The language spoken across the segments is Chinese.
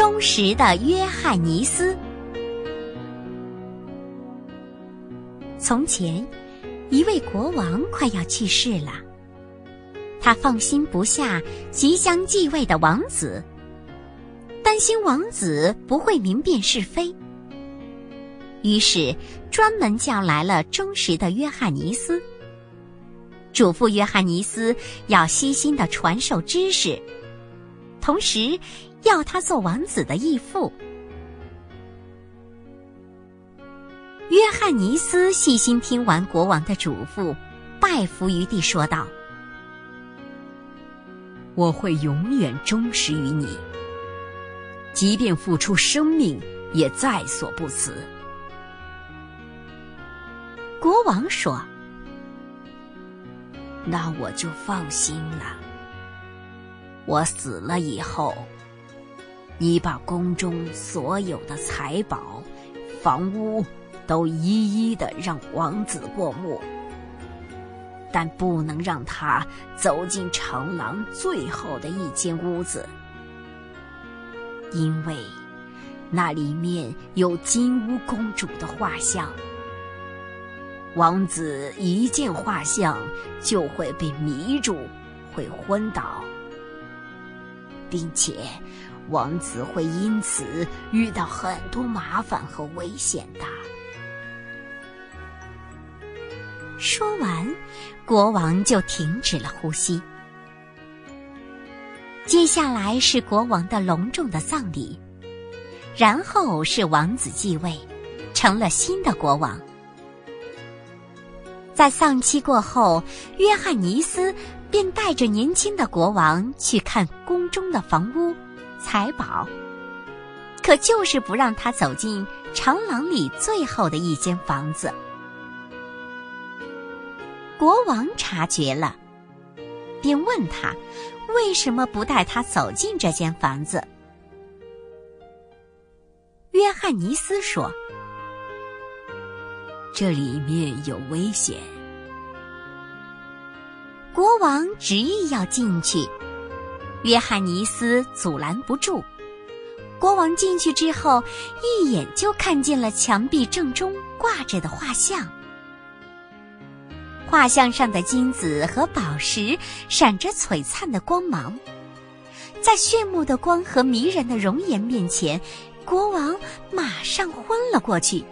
忠实的约翰尼斯。从前，一位国王快要去世了，他放心不下即将继位的王子，担心王子不会明辨是非，于是专门叫来了忠实的约翰尼斯，嘱咐约翰尼斯要悉心的传授知识，同时要他做王子的义父。约翰尼斯细心听完国王的嘱咐，拜伏于地，说道：“我会永远忠实于你，即便付出生命，也在所不辞。”国王说：“那我就放心了。我死了以后，你把宫中所有的财宝、房屋。”都一一的让王子过目，但不能让他走进长廊最后的一间屋子，因为那里面有金乌公主的画像。王子一见画像就会被迷住，会昏倒，并且王子会因此遇到很多麻烦和危险的。说完，国王就停止了呼吸。接下来是国王的隆重的葬礼，然后是王子继位，成了新的国王。在丧期过后，约翰尼斯便带着年轻的国王去看宫中的房屋、财宝，可就是不让他走进长廊里最后的一间房子。国王察觉了，便问他为什么不带他走进这间房子。约翰尼斯说：“这里面有危险。”国王执意要进去，约翰尼斯阻拦不住。国王进去之后，一眼就看见了墙壁正中挂着的画像。画像上的金子和宝石闪着璀璨的光芒，在炫目的光和迷人的容颜面前，国王马上昏了过去。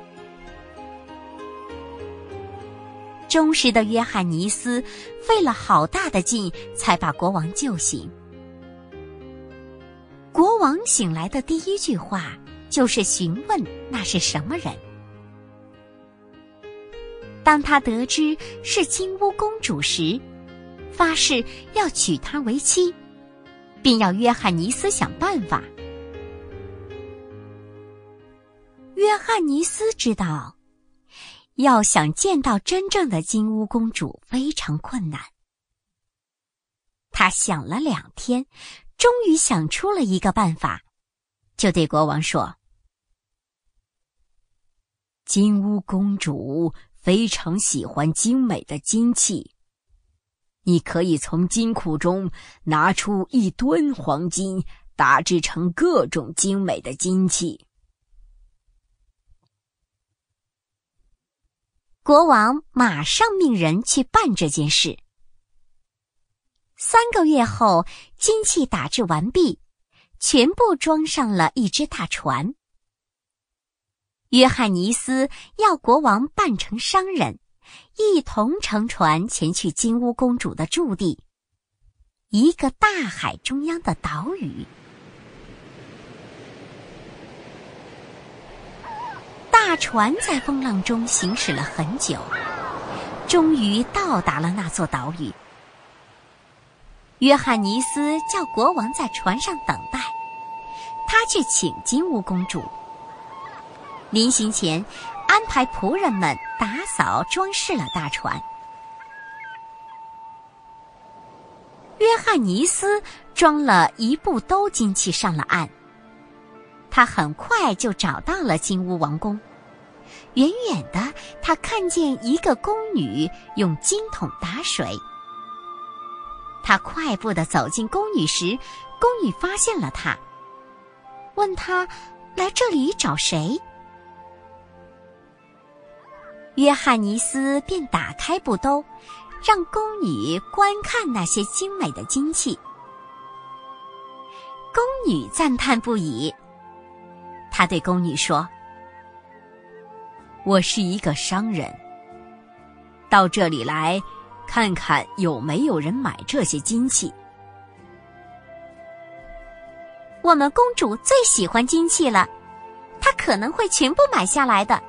忠实的约翰尼斯费了好大的劲，才把国王救醒。醒来的第一句话就是询问那是什么人。当他得知是金乌公主时，发誓要娶她为妻，并要约翰尼斯想办法。约翰尼斯知道，要想见到真正的金乌公主非常困难。他想了两天，终于想出了一个办法，就对国王说：“金乌公主。”非常喜欢精美的金器，你可以从金库中拿出一吨黄金，打制成各种精美的金器。国王马上命人去办这件事。三个月后，金器打制完毕，全部装上了一只大船。约翰尼斯要国王扮成商人，一同乘船前去金乌公主的驻地——一个大海中央的岛屿。大船在风浪中行驶了很久，终于到达了那座岛屿。约翰尼斯叫国王在船上等待，他去请金乌公主。临行前，安排仆人们打扫装饰了大船。约翰尼斯装了一部兜金器上了岸。他很快就找到了金乌王宫。远远的，他看见一个宫女用金桶打水。他快步的走进宫女时，宫女发现了他。问他来这里找谁。约翰尼斯便打开布兜，让宫女观看那些精美的金器。宫女赞叹不已，他对宫女说：“我是一个商人，到这里来看看有没有人买这些金器。”我们公主最喜欢金器了，她可能会全部买下来的。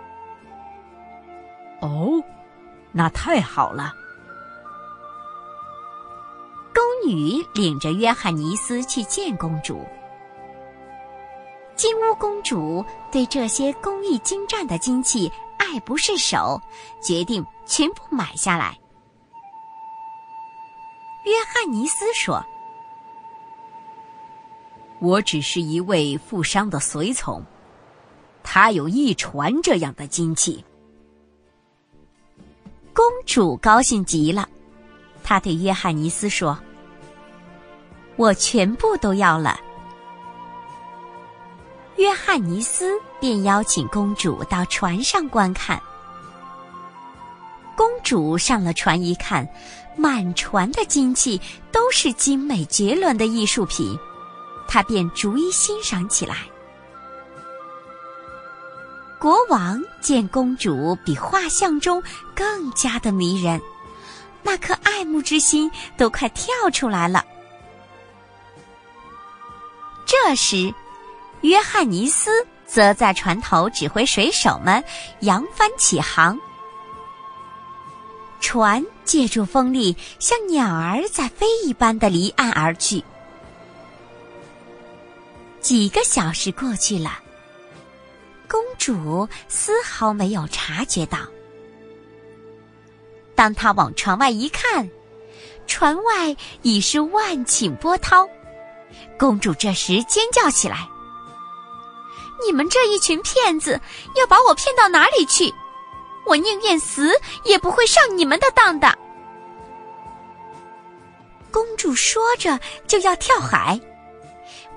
哦，那太好了。宫女领着约翰尼斯去见公主。金屋公主对这些工艺精湛的金器爱不释手，决定全部买下来。约翰尼斯说。我只是一位富商的随从，他有一船这样的金器。公主高兴极了，她对约翰尼斯说：“我全部都要了。”约翰尼斯便邀请公主到船上观看。主上了船一看，满船的金器都是精美绝伦的艺术品。他便逐一欣赏起来。国王见公主比画像中更加的迷人，那颗爱慕之心都快跳出来了。这时，约翰尼斯则在船头指挥水手们扬帆起航，船借助风力，像鸟儿在飞一般的离岸而去。几个小时过去了，公主丝毫没有察觉到。当她往船外一看，船外已是万顷波涛。公主这时尖叫起来：“你们这一群骗子，要把我骗到哪里去？我宁愿死，也不会上你们的当的！”公主说着就要跳海。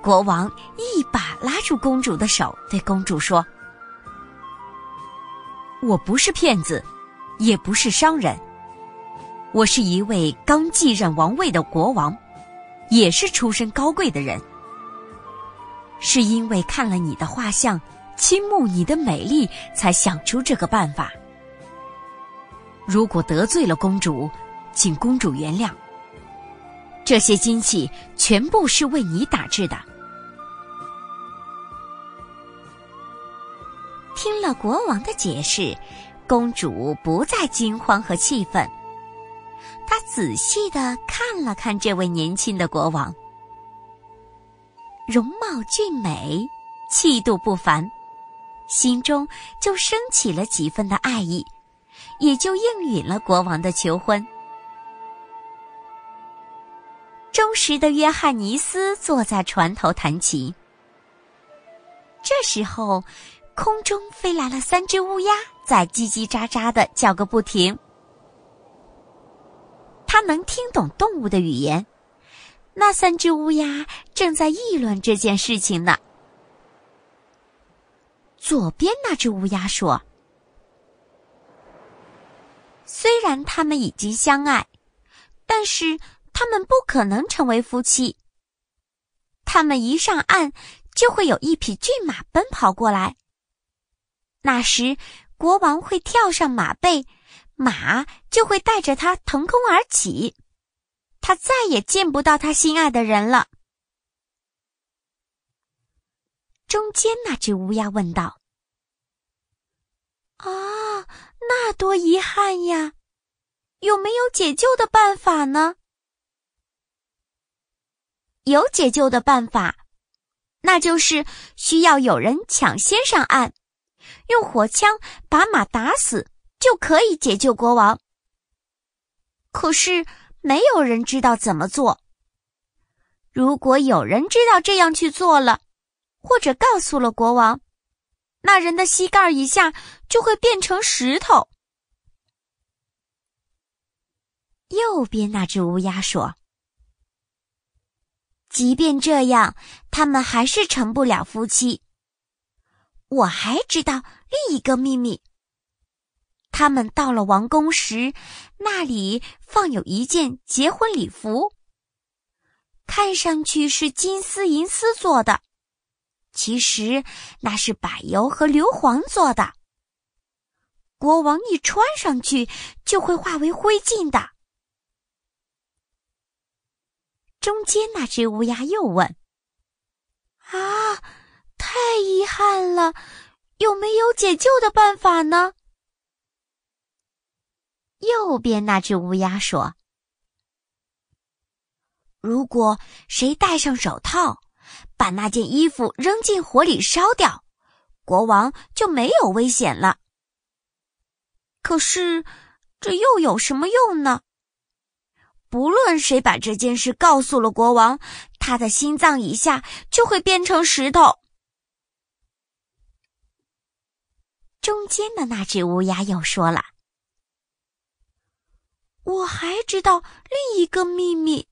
国王一把拉住公主的手，对公主说：“我不是骗子，也不是商人，我是一位刚继任王位的国王，也是出身高贵的人。是因为看了你的画像，倾慕你的美丽，才想出这个办法。如果得罪了公主，请公主原谅。这些金器全部是为你打制的。”听了国王的解释，公主不再惊慌和气愤。她仔细的看了看这位年轻的国王，容貌俊美，气度不凡，心中就升起了几分的爱意，也就应允了国王的求婚。忠实的约翰尼斯坐在船头弹琴，这时候。空中飞来了三只乌鸦，在叽叽喳喳的叫个不停。他能听懂动物的语言，那三只乌鸦正在议论这件事情呢。左边那只乌鸦说：“虽然他们已经相爱，但是他们不可能成为夫妻。他们一上岸，就会有一匹骏马奔跑过来。”那时，国王会跳上马背，马就会带着他腾空而起，他再也见不到他心爱的人了。中间那只乌鸦问道：“啊，那多遗憾呀！有没有解救的办法呢？”有解救的办法，那就是需要有人抢先上岸。用火枪把马打死就可以解救国王。可是没有人知道怎么做。如果有人知道这样去做了，或者告诉了国王，那人的膝盖以下就会变成石头。右边那只乌鸦说：“即便这样，他们还是成不了夫妻。我还知道另一个秘密。他们到了王宫时，那里放有一件结婚礼服，看上去是金丝银丝做的，其实那是柏油和硫磺做的。国王一穿上去，就会化为灰烬的。中间那只乌鸦又问：“啊，太遗憾了，有没有解救的办法呢？”右边那只乌鸦说：“如果谁戴上手套，把那件衣服扔进火里烧掉，国王就没有危险了。可是，这又有什么用呢？”不论谁把这件事告诉了国王，他的心脏以下就会变成石头。中间的那只乌鸦又说了：“我还知道另一个秘密。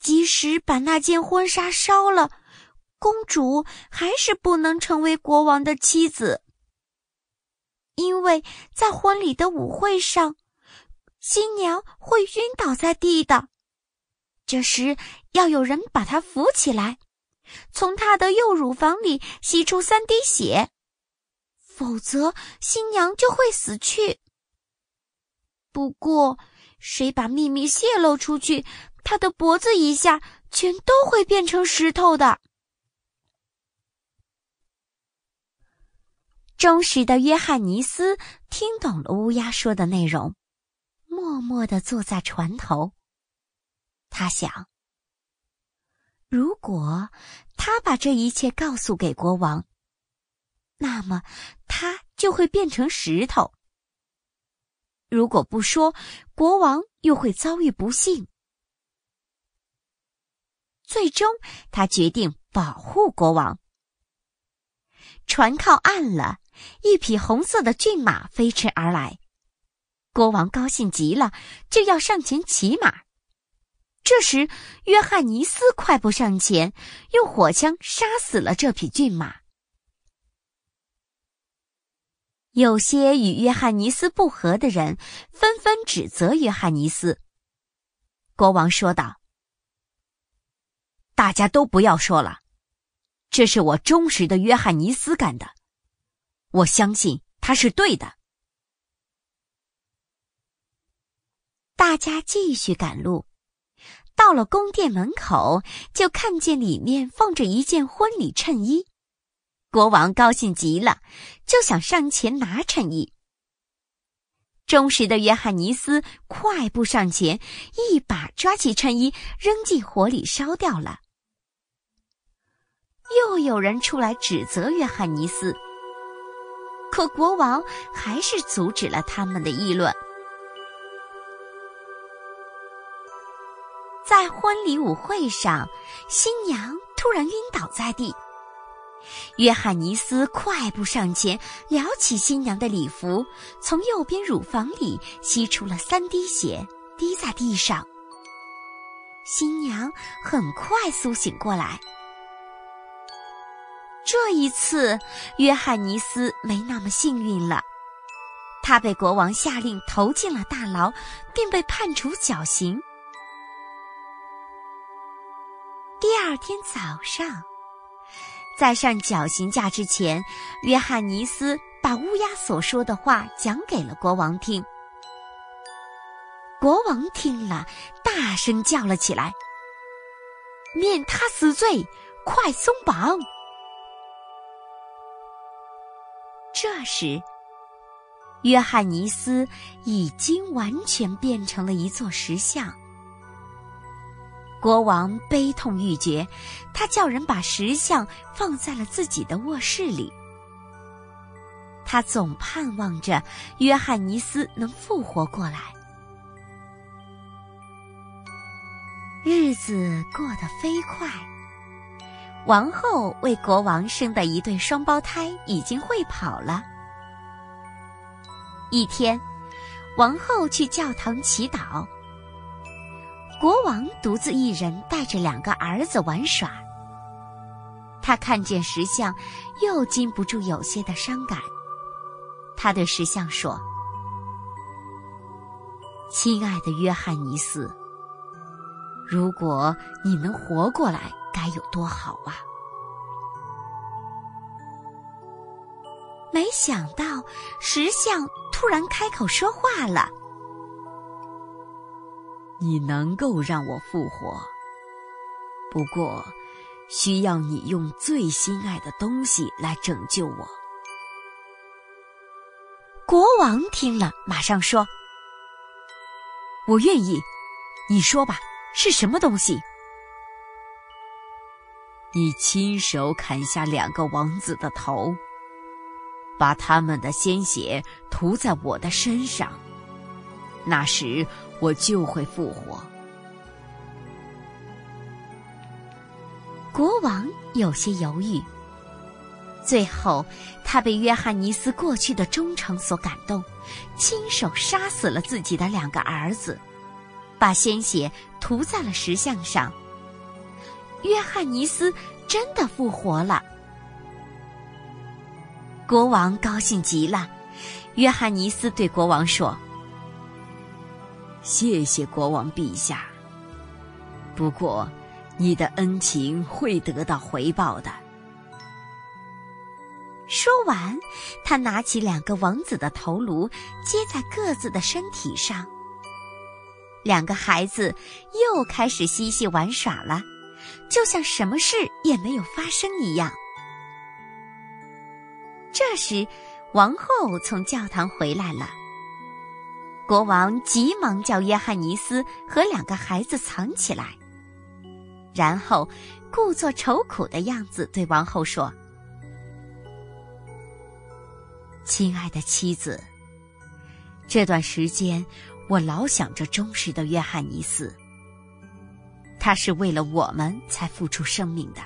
即使把那件婚纱烧了，公主还是不能成为国王的妻子，因为在婚礼的舞会上。”新娘会晕倒在地的，这时要有人把她扶起来，从她的右乳房里吸出三滴血，否则新娘就会死去。不过，谁把秘密泄露出去，她的脖子以下全都会变成石头的。忠实的约翰尼斯听懂了乌鸦说的内容。默默地坐在船头。他想：如果他把这一切告诉给国王，那么他就会变成石头；如果不说，国王又会遭遇不幸。最终，他决定保护国王。船靠岸了，一匹红色的骏马飞驰而来。国王高兴极了，就要上前骑马。这时，约翰尼斯快步上前，用火枪杀死了这匹骏马。有些与约翰尼斯不和的人纷纷指责约翰尼斯。国王说道：“大家都不要说了，这是我忠实的约翰尼斯干的，我相信他是对的。”大家继续赶路，到了宫殿门口，就看见里面放着一件婚礼衬衣。国王高兴极了，就想上前拿衬衣。忠实的约翰尼斯快步上前，一把抓起衬衣，扔进火里烧掉了。又有人出来指责约翰尼斯，可国王还是阻止了他们的议论。在婚礼舞会上，新娘突然晕倒在地。约翰尼斯快步上前，撩起新娘的礼服，从右边乳房里吸出了三滴血，滴在地上。新娘很快苏醒过来。这一次，约翰尼斯没那么幸运了，他被国王下令投进了大牢，并被判处绞刑。二天早上，在上绞刑架之前，约翰尼斯把乌鸦所说的话讲给了国王听。国王听了，大声叫了起来：“免他死罪，快松绑！”这时，约翰尼斯已经完全变成了一座石像。国王悲痛欲绝，他叫人把石像放在了自己的卧室里。他总盼望着约翰尼斯能复活过来。日子过得飞快，王后为国王生的一对双胞胎已经会跑了。一天，王后去教堂祈祷。国王独自一人带着两个儿子玩耍。他看见石像，又禁不住有些的伤感。他对石像说：“亲爱的约翰尼斯，如果你能活过来，该有多好啊！”没想到，石像突然开口说话了：“你能够让我复活，不过……”需要你用最心爱的东西来拯救我。国王听了，马上说：“我愿意。你说吧，是什么东西？你亲手砍下两个王子的头，把他们的鲜血涂在我的身上，那时我就会复活。”国王有些犹豫，最后他被约翰尼斯过去的忠诚所感动，亲手杀死了自己的两个儿子，把鲜血涂在了石像上。约翰尼斯真的复活了，国王高兴极了。约翰尼斯对国王说：“谢谢国王陛下，不过……”你的恩情会得到回报的。说完，他拿起两个王子的头颅，接在各自的身体上。两个孩子又开始嬉戏玩耍了，就像什么事也没有发生一样。这时，王后从教堂回来了。国王急忙叫约翰尼斯和两个孩子藏起来。然后，故作愁苦的样子对王后说：“亲爱的妻子，这段时间我老想着忠实的约翰尼斯。他是为了我们才付出生命的。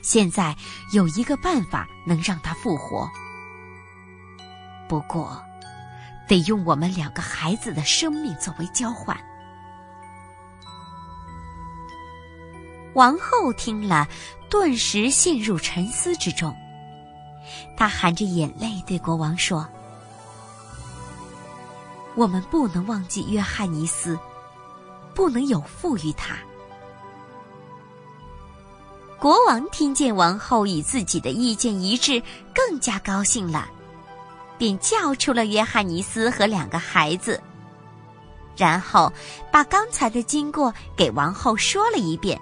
现在有一个办法能让他复活，不过得用我们两个孩子的生命作为交换。”王后听了，顿时陷入沉思之中。她含着眼泪对国王说：“我们不能忘记约翰尼斯，不能有负于他。”国王听见王后与自己的意见一致，更加高兴了，便叫出了约翰尼斯和两个孩子，然后把刚才的经过给王后说了一遍。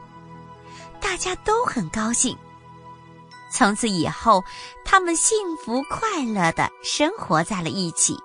大家都很高兴。从此以后，他们幸福快乐的生活在了一起。